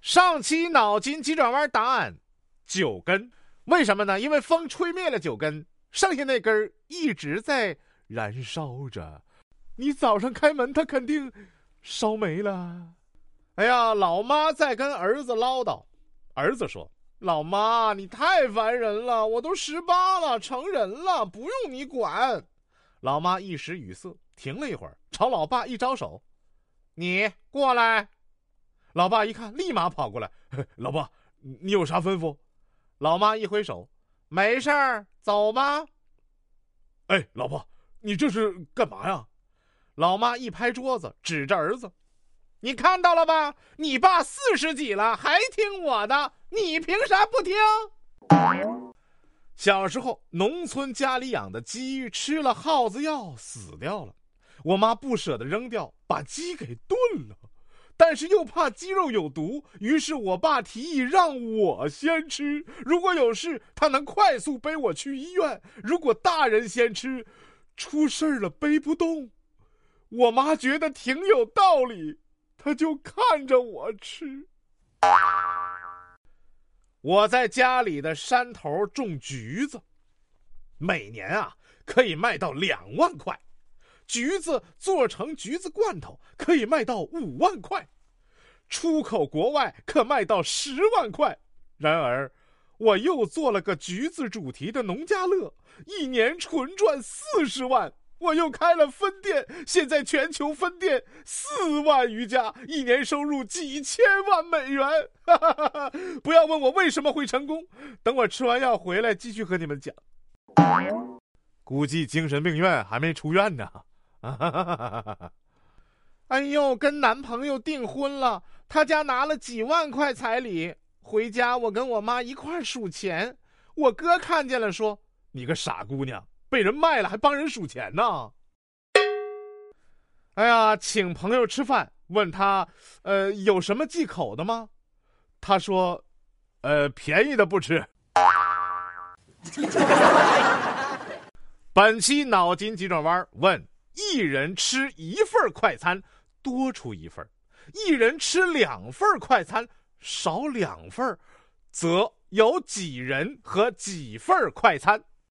上期脑筋急转弯答案：九根。为什么呢？因为风吹灭了九根，剩下那根一直在燃烧着。你早上开门，它肯定烧没了。哎呀，老妈在跟儿子唠叨。儿子说：“老妈，你太烦人了，我都十八了，成人了，不用你管。”老妈一时语塞，停了一会儿，朝老爸一招手：“你过来。”老爸一看，立马跑过来：“老爸，你有啥吩咐？”老妈一挥手：“没事儿，走吧。”哎，老婆，你这是干嘛呀？老妈一拍桌子，指着儿子：“你看到了吧？你爸四十几了，还听我的，你凭啥不听？”小时候，农村家里养的鸡吃了耗子药死掉了，我妈不舍得扔掉，把鸡给炖了。但是又怕鸡肉有毒，于是我爸提议让我先吃。如果有事，他能快速背我去医院；如果大人先吃，出事了背不动。我妈觉得挺有道理，她就看着我吃。我在家里的山头种橘子，每年啊可以卖到两万块。橘子做成橘子罐头可以卖到五万块，出口国外可卖到十万块。然而，我又做了个橘子主题的农家乐，一年纯赚四十万。我又开了分店，现在全球分店四万余家，一年收入几千万美元。不要问我为什么会成功，等我吃完药回来继续和你们讲。估计精神病院还没出院呢。啊！哎呦，跟男朋友订婚了，他家拿了几万块彩礼。回家我跟我妈一块数钱，我哥看见了说：“你个傻姑娘，被人卖了还帮人数钱呢。”哎呀，请朋友吃饭，问他：“呃，有什么忌口的吗？”他说：“呃，便宜的不吃。”本期脑筋急转弯问。一人吃一份快餐，多出一份；一人吃两份快餐，少两份，则有几人和几份快餐？